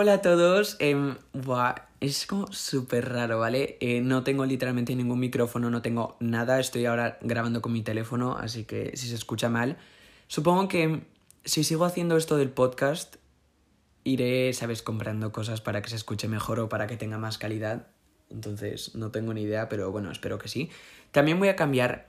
Hola a todos. em, buah, es como súper raro, ¿vale? Eh, no tengo literalmente ningún micrófono, no tengo nada. Estoy ahora grabando con mi teléfono, así que si se escucha mal. Supongo que si sigo haciendo esto del podcast, iré, ¿sabes?, comprando cosas para que se escuche mejor o para que tenga más calidad. Entonces, no tengo ni idea, pero bueno, espero que sí. También voy a cambiar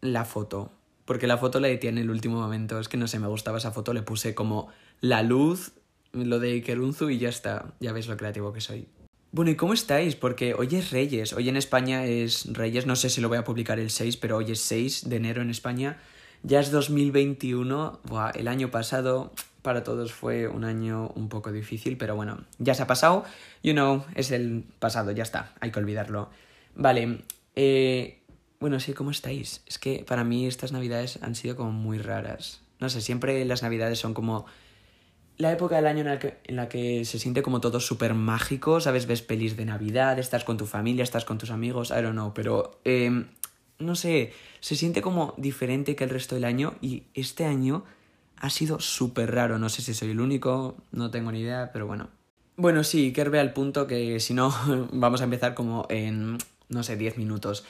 la foto, porque la foto la edité en el último momento. Es que no sé, me gustaba esa foto, le puse como la luz, lo de Ikerunzu y ya está. Ya veis lo creativo que soy. Bueno, ¿y cómo estáis? Porque hoy es Reyes. Hoy en España es Reyes. No sé si lo voy a publicar el 6, pero hoy es 6 de enero en España. Ya es 2021. Buah, el año pasado para todos fue un año un poco difícil, pero bueno, ya se ha pasado. You know, es el pasado, ya está. Hay que olvidarlo. Vale. Eh, bueno, sí, ¿cómo estáis? Es que para mí estas navidades han sido como muy raras. No sé, siempre las navidades son como la época del año en la que, en la que se siente como todo súper mágico, ¿sabes? Ves pelis de Navidad, estás con tu familia, estás con tus amigos, I don't know, pero eh, no sé, se siente como diferente que el resto del año y este año ha sido súper raro, no sé si soy el único, no tengo ni idea, pero bueno. Bueno, sí, que ve al punto que si no vamos a empezar como en, no sé, 10 minutos.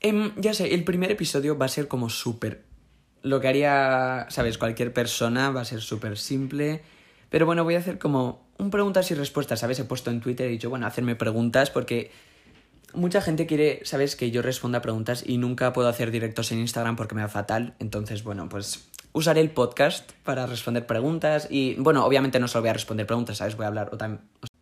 Em, ya sé, el primer episodio va a ser como súper... Lo que haría, ¿sabes? Cualquier persona va a ser súper simple. Pero bueno, voy a hacer como un preguntas y respuestas, ¿sabes? He puesto en Twitter y he dicho, bueno, hacerme preguntas porque mucha gente quiere, ¿sabes? Que yo responda preguntas y nunca puedo hacer directos en Instagram porque me da fatal. Entonces, bueno, pues usaré el podcast para responder preguntas y, bueno, obviamente no solo voy a responder preguntas, ¿sabes? Voy a hablar o tam-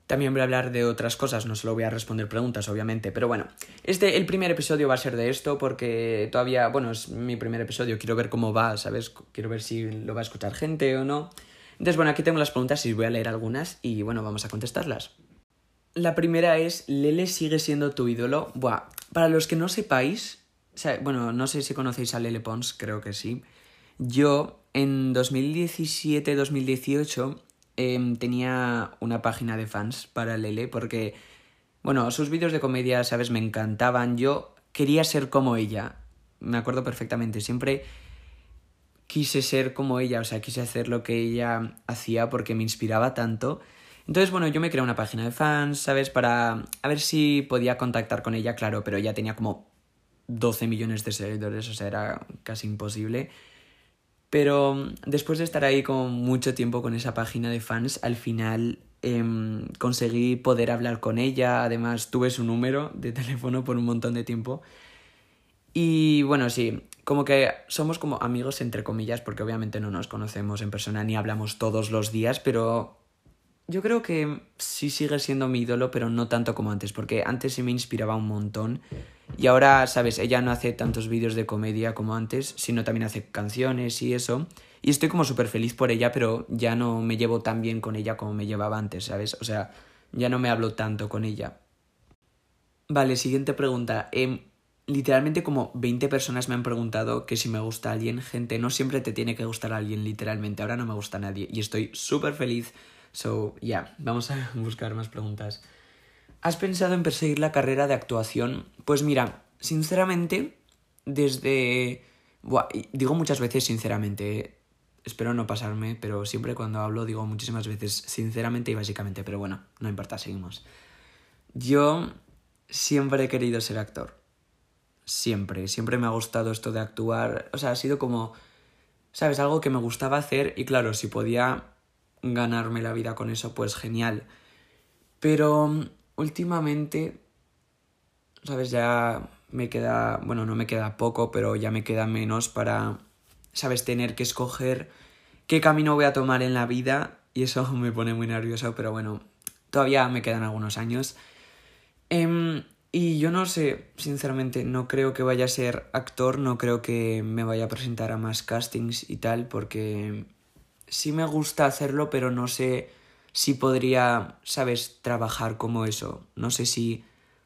también voy a hablar de otras cosas, no solo voy a responder preguntas, obviamente. Pero bueno, este, el primer episodio va a ser de esto porque todavía, bueno, es mi primer episodio, quiero ver cómo va, ¿sabes? Quiero ver si lo va a escuchar gente o no. Entonces, bueno, aquí tengo las preguntas y voy a leer algunas y, bueno, vamos a contestarlas. La primera es, ¿Lele sigue siendo tu ídolo? Buah, para los que no sepáis, o sea, bueno, no sé si conocéis a Lele Pons, creo que sí. Yo, en 2017-2018, em, tenía una página de fans para Lele porque, bueno, sus vídeos de comedia, ¿sabes? Me encantaban. Yo quería ser como ella. Me acuerdo perfectamente. Siempre quise ser como ella, o sea, quise hacer lo que ella hacía porque me inspiraba tanto. Entonces, bueno, yo me creé una página de fans, ¿sabes? Para a ver si podía contactar con ella, claro, pero ella tenía como 12 millones de seguidores, o sea, era casi imposible. Pero mm, después de estar ahí con mucho tiempo con esa página de fans, al final em, conseguí poder hablar con ella, además tuve su número de teléfono por un montón de tiempo. Y bueno, sí, como que somos como amigos entre comillas, porque obviamente no nos conocemos en persona ni hablamos todos los días, pero yo creo que sí sigue siendo mi ídolo, pero no tanto como antes, porque antes sí me inspiraba un montón. Y ahora, sabes, ella no hace tantos vídeos de comedia como antes, sino también hace canciones y eso. Y estoy como súper feliz por ella, pero ya no me llevo tan bien con ella como me llevaba antes, ¿sabes? O sea, ya no me hablo tanto con ella. Vale, siguiente pregunta. Em, literalmente como 20 personas me han preguntado que si me gusta alguien. Gente, no siempre te tiene que gustar alguien, literalmente. Ahora no me gusta nadie y estoy súper feliz. So, ya, yeah, vamos a buscar más preguntas. ¿Has pensado en perseguir la carrera de actuación? Pues mira, sinceramente, desde... Buah, digo muchas veces sinceramente, espero no pasarme, pero siempre cuando hablo digo muchísimas veces sinceramente y básicamente, pero bueno, no importa, seguimos. Yo siempre he querido ser actor. Siempre, siempre me ha gustado esto de actuar. O sea, ha sido como, ¿sabes? Algo que me gustaba hacer y claro, si podía ganarme la vida con eso, pues genial. Pero últimamente, ¿sabes? Ya me queda, bueno, no me queda poco, pero ya me queda menos para, ¿sabes? Tener que escoger qué camino voy a tomar en la vida y eso me pone muy nervioso, pero bueno, todavía me quedan algunos años. Eh, y yo no sé, sinceramente, no creo que vaya a ser actor, no creo que me vaya a presentar a más castings y tal, porque sí me gusta hacerlo, pero no sé si podría, ¿sabes?, trabajar como eso. No sé si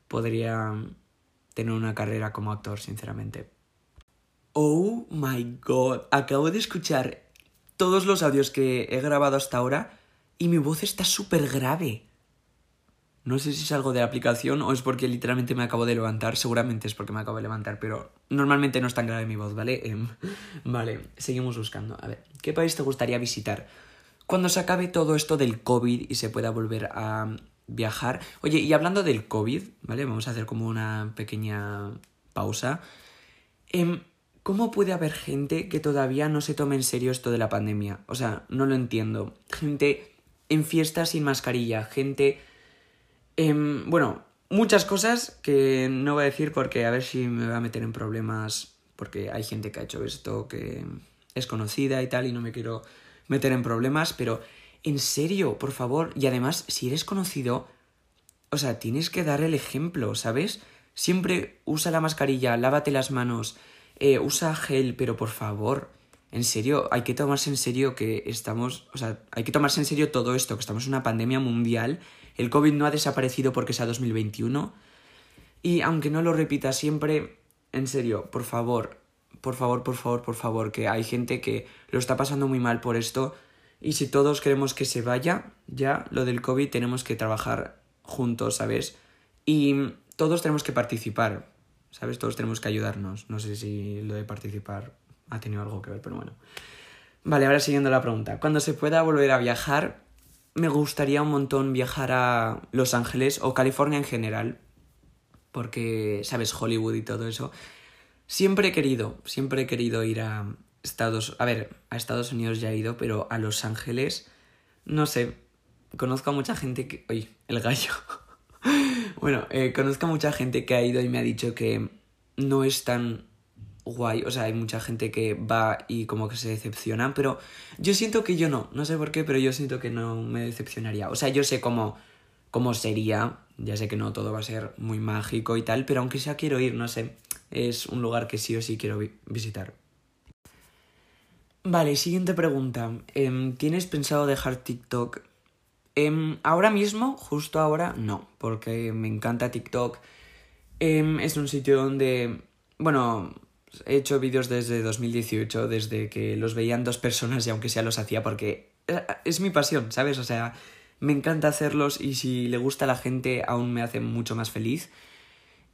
podría tener una carrera como actor, sinceramente. Oh my god, acabo de escuchar todos los audios que he grabado hasta ahora y mi voz está súper grave. No sé si es algo de la aplicación o es porque literalmente me acabo de levantar. Seguramente es porque me acabo de levantar, pero normalmente no es tan grave mi voz, ¿vale? Eh, vale, seguimos buscando. A ver, ¿qué país te gustaría visitar? cuando se acabe todo esto del COVID y se pueda volver a viajar. Oye, y hablando del COVID, ¿vale? Vamos a hacer como una pequeña pausa. Em, ¿Cómo puede haber gente que todavía no se tome en serio esto de la pandemia? O sea, no lo entiendo. Gente en fiestas sin mascarilla, gente... Em, bueno, muchas cosas que no voy a decir porque a ver si me va a meter en problemas porque hay gente que ha hecho esto que es conocida y tal y no me quiero meter en problemas, pero en serio, por favor, y además, si eres conocido, o sea, tienes que dar el ejemplo, ¿sabes? Siempre usa la mascarilla, lávate las manos, eh, usa gel, pero por favor, en serio, hay que tomarse en serio que estamos, o sea, hay que tomarse en serio todo esto, que estamos en una pandemia mundial, el COVID no ha desaparecido porque sea 2021, y aunque no lo repita siempre, en serio, por favor, por favor, por favor, por favor, que hay gente que lo está pasando muy mal por esto, y si todos queremos que se vaya, ya lo del COVID tenemos que trabajar juntos, ¿sabes? Y todos tenemos que participar, ¿sabes? Todos tenemos que ayudarnos. No sé si lo de participar ha tenido algo que ver, pero bueno. Vale, ahora siguiendo la pregunta. Cuando se pueda volver a viajar, me gustaría un montón viajar a Los Ángeles o California en general, porque, ¿sabes? Hollywood y todo eso. Siempre he querido, siempre he querido ir a, Estados... A ver, a Estados Unidos ya he ido, pero a Los Ángeles, no sé, conozco a mucha gente que... Oye, el gallo. bueno, eh, conozco a mucha gente que ha ido y me ha dicho que no es tan guay. O sea, hay mucha gente que va y como que se decepciona, pero yo siento que yo no. No sé por qué, pero yo siento que no me decepcionaría. O sea, yo sé cómo, cómo sería. Ya sé que no todo va a ser muy mágico y tal, pero aunque sea quiero ir, no sé. Es un lugar que sí o sí quiero visitar. Vale, siguiente pregunta. Em, ¿Tienes pensado dejar TikTok? Em, ahora mismo, justo ahora, no, porque me encanta TikTok. Em, es un sitio donde, bueno, he hecho vídeos desde 2018, desde que los veían dos personas y aunque sea los hacía porque eh, es mi pasión, ¿sabes? O sea, me encanta hacerlos y si le gusta a la gente aún me hace mucho más feliz.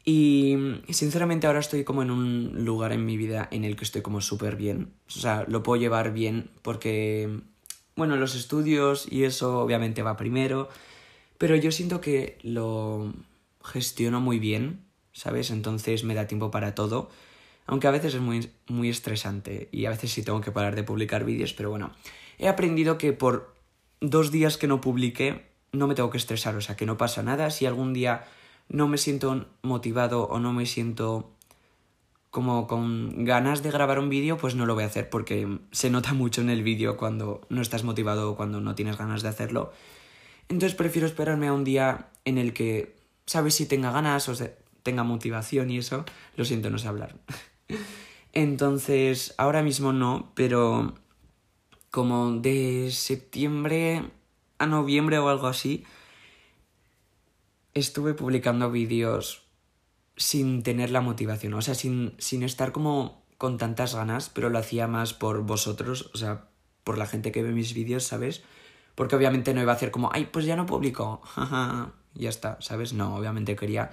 Y sinceramente ahora estoy como en un lugar en mi vida en el que estoy como súper bien. O sea, lo puedo llevar bien porque, bueno, los estudios y eso obviamente va primero. Pero yo siento que lo gestiono muy bien, ¿sabes? Entonces me da tiempo para todo. Aunque a veces es muy, muy estresante y a veces sí tengo que parar de publicar vídeos, pero bueno, he aprendido que por dos días que no publique no me tengo que estresar, o sea, que no pasa nada. Si algún día no me siento motivado o no me siento como con ganas de grabar un vídeo, pues no lo voy a hacer porque se nota mucho en el vídeo cuando no estás motivado o cuando no tienes ganas de hacerlo. Entonces prefiero esperarme a un día en el que, ¿sabes? Si tenga ganas o tenga motivación y eso, lo siento, no sé hablar. Entonces, ahora mismo no, pero como de septiembre a noviembre o algo así, estuve publicando vídeos sin tener la motivación, o sea, sin, sin estar como con tantas ganas, pero lo hacía más por vosotros, o sea, por la gente que ve mis vídeos, ¿sabes? Porque obviamente no iba a hacer como, ay, pues ya no publico, ya está, ¿sabes? No, obviamente quería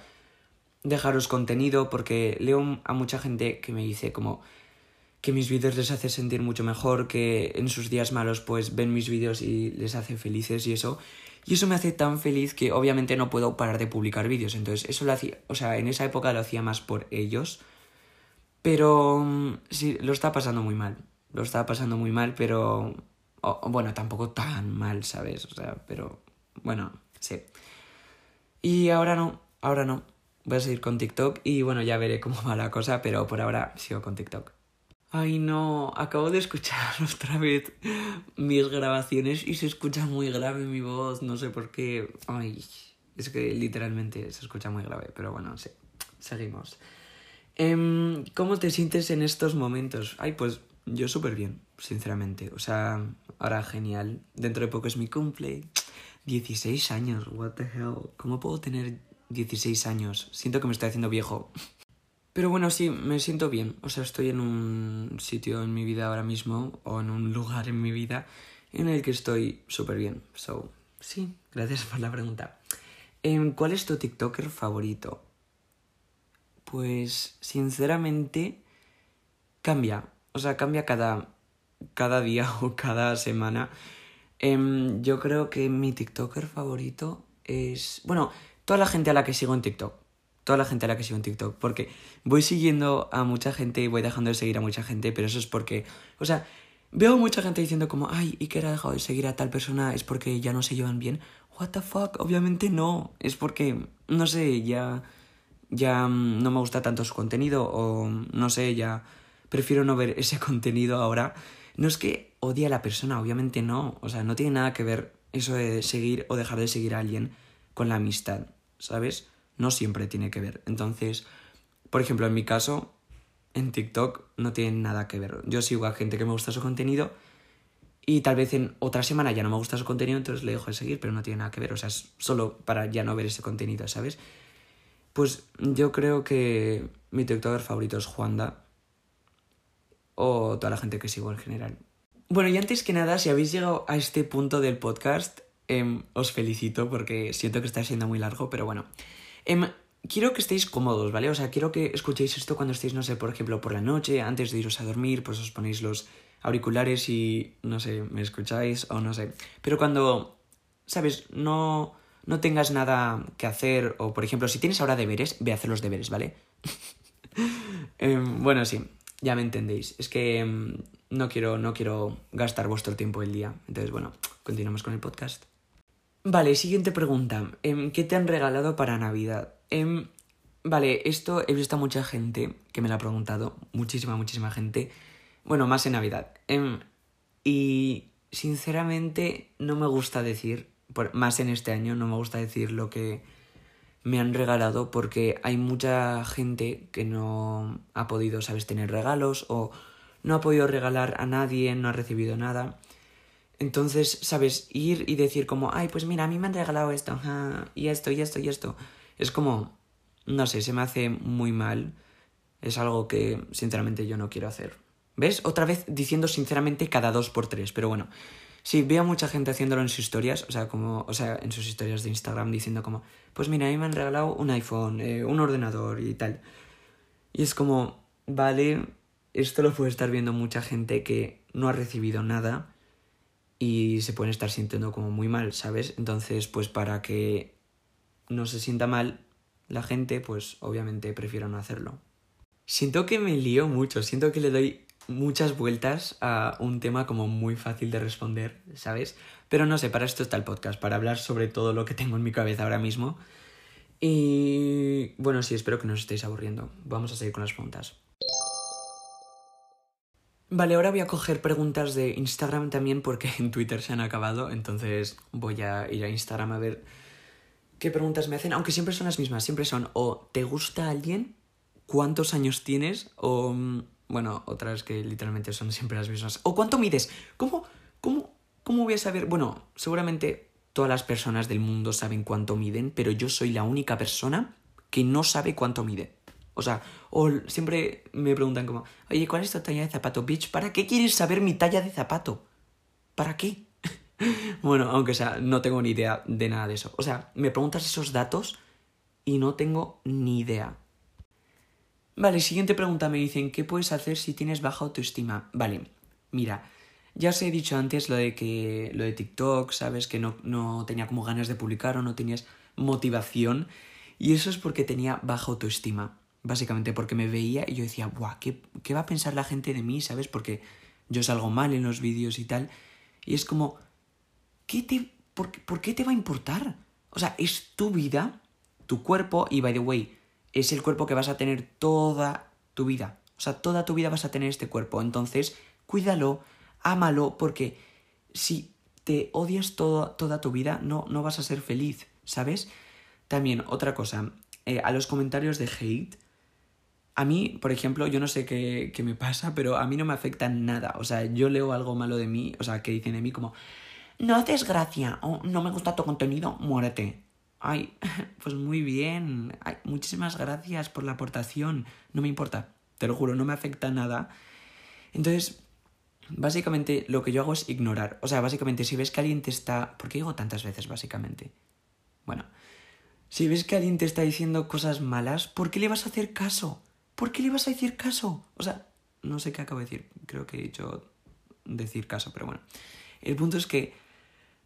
dejaros contenido porque leo a mucha gente que me dice como que mis vídeos les hace sentir mucho mejor, que en sus días malos pues ven mis vídeos y les hace felices y eso. Y eso me hace tan feliz que obviamente no puedo parar de publicar vídeos. Entonces, eso lo hacía, o sea, en esa época lo hacía más por ellos. Pero mm, sí, lo está pasando muy mal. Lo está pasando muy mal, pero... bueno, tampoco tan mal, ¿sabes? O sea, pero... Bueno, sí. Y ahora no, ahora no. Voy a seguir con TikTok y bueno, ya veré cómo va la cosa, pero por ahora sigo con TikTok. Ay, no, acabo de escuchar otra vez mis grabaciones y se escucha muy grave mi voz, no sé por qué. Ay, es que literalmente se escucha muy grave, pero bueno, sí, seguimos. Em, ¿Cómo te sientes en estos momentos? Ay, pues yo súper bien, sinceramente. O sea, ahora genial. Dentro de poco es mi cumple. 16 años, what the hell. ¿Cómo puedo tener 16 años? Siento que me estoy haciendo viejo. Pero bueno, sí, me siento bien. O sea, estoy en un sitio en mi vida ahora mismo, o en un lugar en mi vida, en el que estoy súper bien. So, sí, gracias por la pregunta. Em, ¿Cuál es tu TikToker favorito? Pues, sinceramente, cambia. O sea, cambia cada, cada día o cada semana. Em, yo creo que mi TikToker favorito es. Bueno, toda la gente a la que sigo en TikTok. Toda la gente a la que sigo en TikTok. Porque voy siguiendo a mucha gente y voy dejando de seguir a mucha gente, pero eso es porque. O sea, veo mucha gente diciendo como, ay, ¿y que era dejado de seguir a tal persona? ¿Es porque ya no se llevan bien? What the fuck? Obviamente no. Es porque, no sé, ya. Ya mm, no me gusta tanto su contenido o no sé, ya prefiero no ver ese contenido ahora. No es que odie a la persona, obviamente no. O sea, no tiene nada que ver eso de seguir o dejar de seguir a alguien con la amistad, ¿sabes? No siempre tiene que ver. Entonces, por ejemplo, en mi caso, en TikTok no tiene nada que ver. Yo sigo a gente que me gusta su contenido y tal vez en otra semana ya no me gusta su contenido, entonces le dejo de seguir, pero no tiene nada que ver. O sea, es solo para ya no ver ese contenido, ¿sabes? Pues yo creo que mi TikToker favorito es Juanda o toda la gente que sigo en general. Bueno, y antes que nada, si habéis llegado a este punto del podcast, em, os felicito porque siento que está siendo muy largo, pero bueno. Em, quiero que estéis cómodos, ¿vale? O sea, quiero que escuchéis esto cuando estéis, no sé, por ejemplo, por la noche, antes de iros a dormir, pues os ponéis los auriculares y, no sé, me escucháis o no sé. Pero cuando, ¿sabes? No, no tengas nada que hacer o, por ejemplo, si tienes ahora deberes, ve a hacer los deberes, ¿vale? Em, bueno, sí ya me entendéis. Es que no, quiero, no quiero gastar vuestro tiempo el día. Entonces, bueno, continuamos con el podcast. Vale, siguiente pregunta. Em, ¿Qué te han regalado para Navidad? Em, vale, esto he visto a mucha gente que me lo ha preguntado. Muchísima, muchísima gente. Bueno, más en Navidad. Em, y sinceramente no me gusta decir, más en este año, no me gusta decir lo que me han regalado porque hay mucha gente que no ha podido, sabes, tener regalos o no ha podido regalar a nadie, no ha recibido nada. Entonces, sabes, ir y decir como, ay, pues mira, a mí me han regalado esto, y esto, y esto, y esto. Es como, no sé, se me hace muy mal. Es algo que, sinceramente, yo no quiero hacer. ¿Ves? Otra vez diciendo sinceramente cada dos por tres, pero bueno. Sí, veo mucha gente haciéndolo en sus historias, o sea, como, o sea, en sus historias de Instagram diciendo como, pues mira, a mí me han regalado un iPhone, eh, un ordenador y tal. Y es como, vale, esto lo puede estar viendo mucha gente que no ha recibido nada y se pueden estar sintiendo como muy mal, ¿sabes? Entonces, pues para que no se sienta mal la gente, pues obviamente prefiero no hacerlo. Siento que me lío mucho, siento que le doy muchas vueltas a un tema como muy fácil de responder, ¿sabes? Pero no sé, para esto está el podcast, para hablar sobre todo lo que tengo en mi cabeza ahora mismo. Y bueno, sí, espero que no os estéis aburriendo. Vamos a seguir con las preguntas. Vale, ahora voy a coger preguntas de Instagram también porque en Twitter se han acabado, entonces voy a ir a Instagram a ver qué preguntas me hacen, aunque siempre son las mismas, siempre son o ¿te gusta alguien? ¿Cuántos años tienes? o mm, bueno, otras que literalmente son siempre las mismas. ¿O cuánto mides? ¿Cómo, cómo, cómo voy a saber? Bueno, seguramente todas las personas del mundo saben cuánto miden, pero yo soy la única persona que no sabe cuánto mide. O sea, siempre me preguntan como, oye, ¿cuál es tu talla de zapato, bitch? ¿Para qué quieres saber mi talla de zapato? ¿Para qué? bueno, aunque sea, no tengo ni idea de nada de eso. O sea, me preguntas esos datos y no tengo ni idea. Vale, siguiente pregunta. Me dicen, ¿qué puedes hacer si tienes baja autoestima? Vale, mira, ya os he dicho antes lo de que lo de TikTok, ¿sabes? Que no, no tenía como ganas de publicar o no tenías motivación. Y eso es porque tenía baja autoestima. Básicamente porque me veía y yo decía, ¡buah! ¿qué, ¿Qué va a pensar la gente de mí? ¿Sabes? Porque yo salgo mal en los vídeos y tal. Y es como, ¿qué te, por, ¿por qué te va a importar? O sea, es tu vida, tu cuerpo y, by the way, es el cuerpo que vas a tener toda tu vida. O sea, toda tu vida vas a tener este cuerpo. Entonces, cuídalo, ámalo, porque si te odias toda tu vida, no, no vas a ser feliz, ¿sabes? También, otra cosa, eh, a los comentarios de hate, a mí, por ejemplo, yo no sé qué, qué, me pasa, pero a mí no me afecta nada. O sea, yo leo algo malo de mí, o sea, que dicen de mí como, no haces gracia o no me gusta tu contenido, muérete. Ay, pues muy bien. Ay, muchísimas gracias por la aportación. No me importa, te lo juro, no me afecta nada. Entonces, básicamente lo que yo hago es ignorar. O sea, básicamente si ves que alguien te está... ¿Por qué digo tantas veces, básicamente? Bueno, si ves que alguien te está diciendo cosas malas, ¿por qué le vas a hacer caso? ¿Por qué le vas a decir caso? O sea, no sé qué acabo de decir. Creo que he dicho decir caso, pero bueno. El punto es que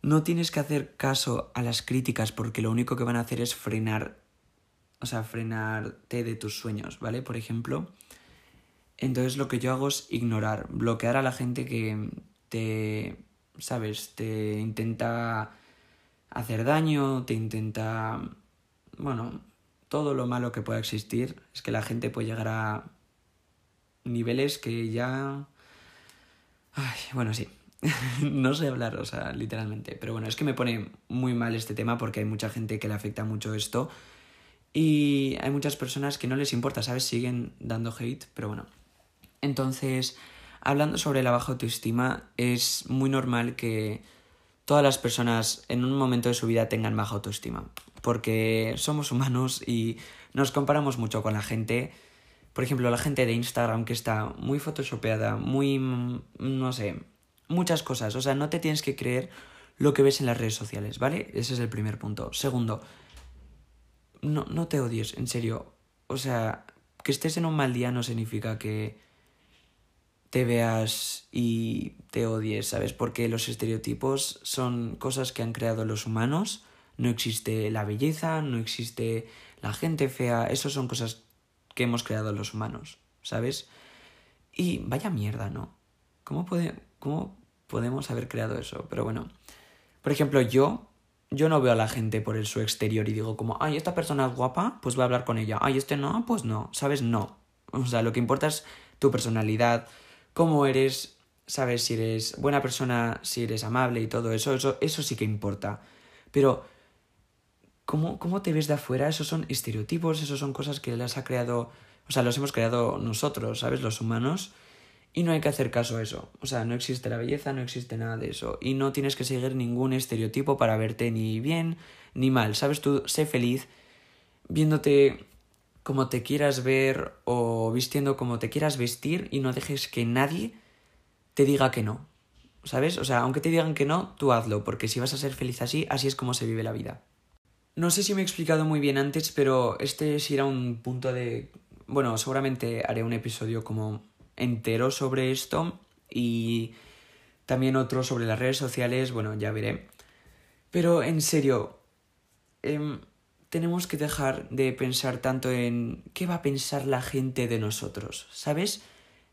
no tienes que hacer caso a las críticas porque lo único que van a hacer es frenar, o sea, frenarte de tus sueños, ¿vale? Por ejemplo. Entonces lo que yo hago es ignorar, bloquear a la gente que te, ¿sabes? Te intenta hacer daño, te intenta, bueno, todo lo malo que pueda existir. Es que la gente puede llegar a niveles que ya... Ay, bueno, sí. no sé hablar, o sea, literalmente. Pero bueno, es que me pone muy mal este tema porque hay mucha gente que le afecta mucho esto. Y hay muchas personas que no les importa, ¿sabes? Siguen dando hate, pero bueno. Entonces, hablando sobre la baja autoestima, es muy normal que todas las personas en un momento de su vida tengan baja autoestima. Porque somos humanos y nos comparamos mucho con la gente. Por ejemplo, la gente de Instagram que está muy photoshopeada, muy... no sé, muchas cosas. O sea, no te tienes que creer lo que ves en las redes sociales, ¿vale? Ese es el primer punto. Segundo, no, no te odies, en serio. O sea, que estés en un mal día no significa que te veas y te odies, ¿sabes? Porque los estereotipos son cosas que han creado los humanos. No existe la belleza, no existe la gente fea. Esas son cosas que hemos creado los humanos, ¿sabes? Y vaya mierda, ¿no? ¿Cómo, puede, ¿Cómo podemos haber creado eso? Pero bueno, por ejemplo, yo, yo no veo a la gente por el su exterior y digo como, ay, esta persona es guapa, pues voy a hablar con ella. Ay, este no, pues no, ¿sabes? No. O sea, lo que importa es tu personalidad, cómo eres, sabes si eres buena persona, si eres amable y todo eso, eso, eso sí que importa. Pero, ¿cómo, ¿cómo te ves de afuera? Esos son estereotipos, esos son cosas que las ha creado, o sea, los hemos creado nosotros, ¿sabes? Los humanos. Y no hay que hacer caso a eso. O sea, no existe la belleza, no existe nada de eso. Y no tienes que seguir ningún estereotipo para verte ni bien ni mal. ¿Sabes? Tú sé feliz viéndote como te quieras ver o vistiendo como te quieras vestir y no dejes que nadie te diga que no. ¿Sabes? O sea, aunque te digan que no, tú hazlo, porque si vas a ser feliz así, así es como se vive la vida. No sé si me he explicado muy bien antes, pero este sí era un punto de... Bueno, seguramente haré un episodio como entero sobre esto y también otro sobre las redes sociales, bueno, ya veré. Pero en serio, eh, tenemos que dejar de pensar tanto en qué va a pensar la gente de nosotros, ¿sabes?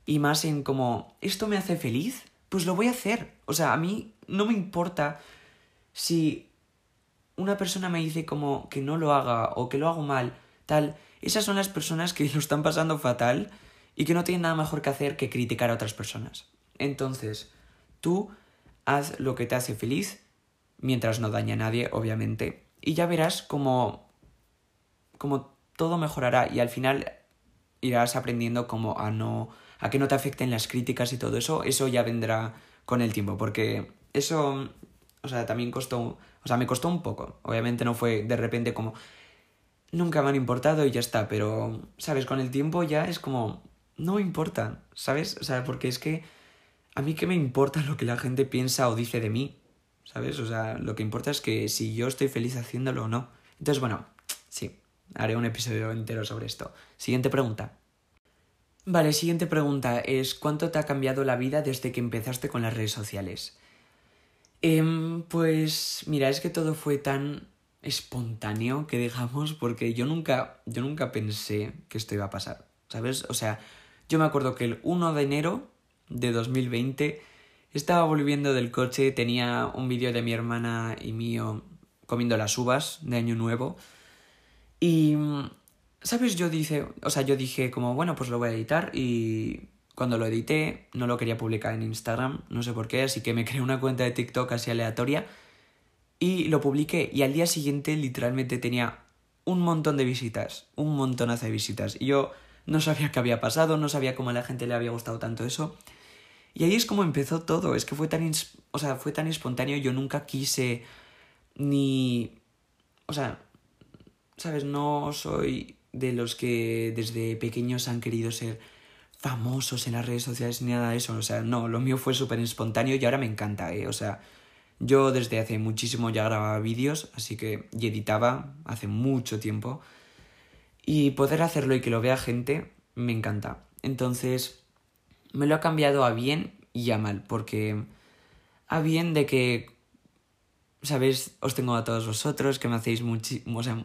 Y más en como, ¿esto me hace feliz? Pues lo voy a hacer. O sea, a mí no me importa si una persona me dice como que no lo haga o que lo hago mal, tal. Esas son las personas que lo están pasando fatal y que no tienen nada mejor que hacer que criticar a otras personas. Entonces, tú haz lo que te hace feliz, mientras no daña a nadie, obviamente, y ya verás como como todo mejorará y al final irás aprendiendo como a no a que no te afecten las críticas y todo eso, eso ya vendrá con el tiempo, porque eso o sea, también costó, o sea, me costó un poco. Obviamente no fue de repente como nunca me han importado y ya está, pero sabes, con el tiempo ya es como no importa, ¿sabes? O sea, porque es que a mí qué me importa lo que la gente piensa o dice de mí, ¿sabes? O sea, lo que importa es que si yo estoy feliz haciéndolo o no. Entonces, bueno, sí, haré un episodio entero sobre esto. Siguiente pregunta. Vale, siguiente pregunta es ¿cuánto te ha cambiado la vida desde que empezaste con las redes sociales? Eh, pues mira, es que todo fue tan espontáneo que dejamos porque yo nunca, yo nunca pensé que esto iba a pasar, ¿sabes? O sea, yo me acuerdo que el 1 de enero de 2020 estaba volviendo del coche, tenía un vídeo de mi hermana y mío comiendo las uvas de Año Nuevo y, ¿sabes? Yo dije, o sea, yo dije como, bueno, pues lo voy a editar y cuando lo edité no lo quería publicar en Instagram, no sé por qué, así que me creé una cuenta de TikTok así aleatoria y lo publiqué y al día siguiente literalmente tenía un montón de visitas, un montonazo de visitas. Y yo no sabía qué había pasado, no sabía cómo a la gente le había gustado tanto eso. Y ahí es como empezó todo, es que fue tan, o sea, fue tan espontáneo, yo nunca quise ni... O sea, ¿sabes? No soy de los que desde pequeños han querido ser famosos en las redes sociales ni nada de eso. O sea, no, lo mío fue súper espontáneo y ahora me encanta, ¿eh? O sea, yo desde hace muchísimo ya grababa vídeos, así que y editaba hace mucho tiempo. Y poder hacerlo y que lo vea gente, me encanta. Entonces, me lo ha cambiado a bien y a mal, porque a bien de que ¿sabes? Os tengo a todos vosotros que me hacéis muchísimo... O sea,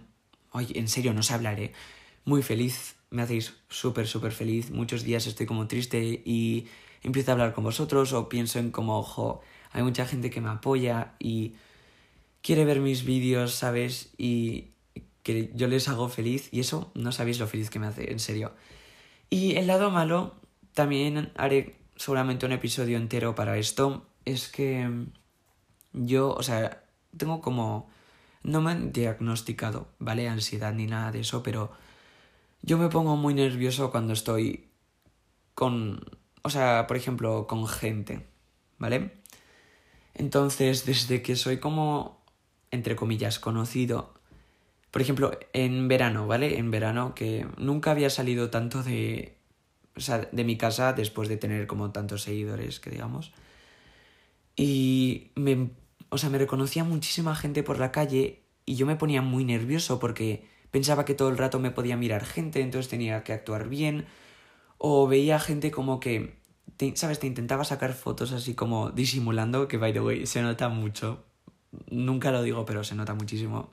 oye, en serio, no sé hablar, ¿eh? Muy feliz, me hacéis súper, súper feliz. Muchos días estoy como triste y empiezo a hablar con vosotros o pienso en como, ojo, hay mucha gente que me apoya y quiere ver mis vídeos, ¿sabes? Y que yo les hago feliz y eso no sabéis lo feliz que me hace, en serio. Y el lado malo, también haré seguramente un episodio entero para esto, es que yo, o sea, tengo como... No me han diagnosticado, ¿vale? Ansiedad ni nada de eso, pero yo me pongo muy nervioso cuando estoy con... O sea, por ejemplo, con gente, ¿vale? Entonces, desde que soy como, entre comillas, conocido, por ejemplo, en verano, ¿vale? En verano que nunca había salido tanto de, o sea, de mi casa después de tener como tantos seguidores, que digamos. Y me, o sea, me reconocía muchísima gente por la calle y yo me ponía muy nervioso porque pensaba que todo el rato me podía mirar gente, entonces tenía que actuar bien. O veía gente como que, ¿sabes? Te intentaba sacar fotos así como disimulando, que by the way se nota mucho. Nunca lo digo, pero se nota muchísimo.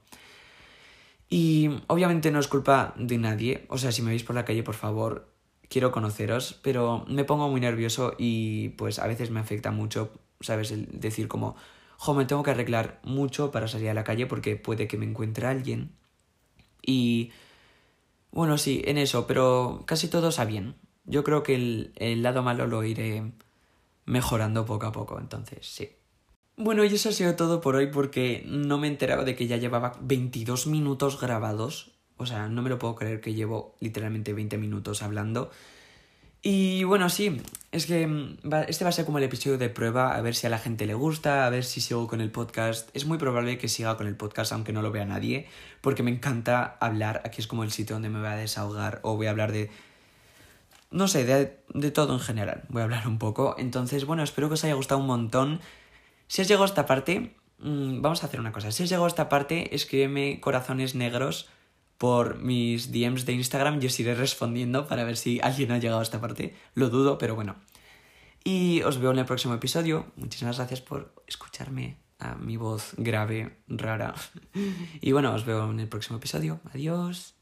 Y obviamente no es culpa de nadie, o sea, si me veis por la calle, por favor, quiero conoceros, pero me pongo muy nervioso y pues a veces me afecta mucho, ¿sabes? Decir como, jo, me tengo que arreglar mucho para salir a la calle porque puede que me encuentre alguien. Y bueno, sí, en eso, pero casi todo está bien. Yo creo que el, el lado malo lo iré mejorando poco a poco, entonces sí. Bueno, y eso ha sido todo por hoy porque no me he enterado de que ya llevaba 22 minutos grabados. O sea, no me lo puedo creer que llevo literalmente 20 minutos hablando. Y bueno, sí, es que mm, este va a ser como el episodio de prueba, a ver si a la gente le gusta, a ver si sigo con el podcast. Es muy probable que siga con el podcast aunque no lo vea nadie, porque me encanta hablar. Aquí es como el sitio donde me voy a desahogar o voy a hablar de... No sé, de, de todo en general. Voy a hablar un poco. Entonces, bueno, espero que os haya gustado un montón. Si has llegado a esta parte, mm, vamos a hacer una cosa. Si has llegado a esta parte, escríbeme corazones negros por mis DMs de Instagram. Yo os iré respondiendo para ver si alguien ha llegado a esta parte. Lo dudo, pero bueno. Y os veo en el próximo episodio. Muchísimas gracias por escucharme a mi voz grave, rara. Y bueno, os veo en el próximo episodio. Adiós.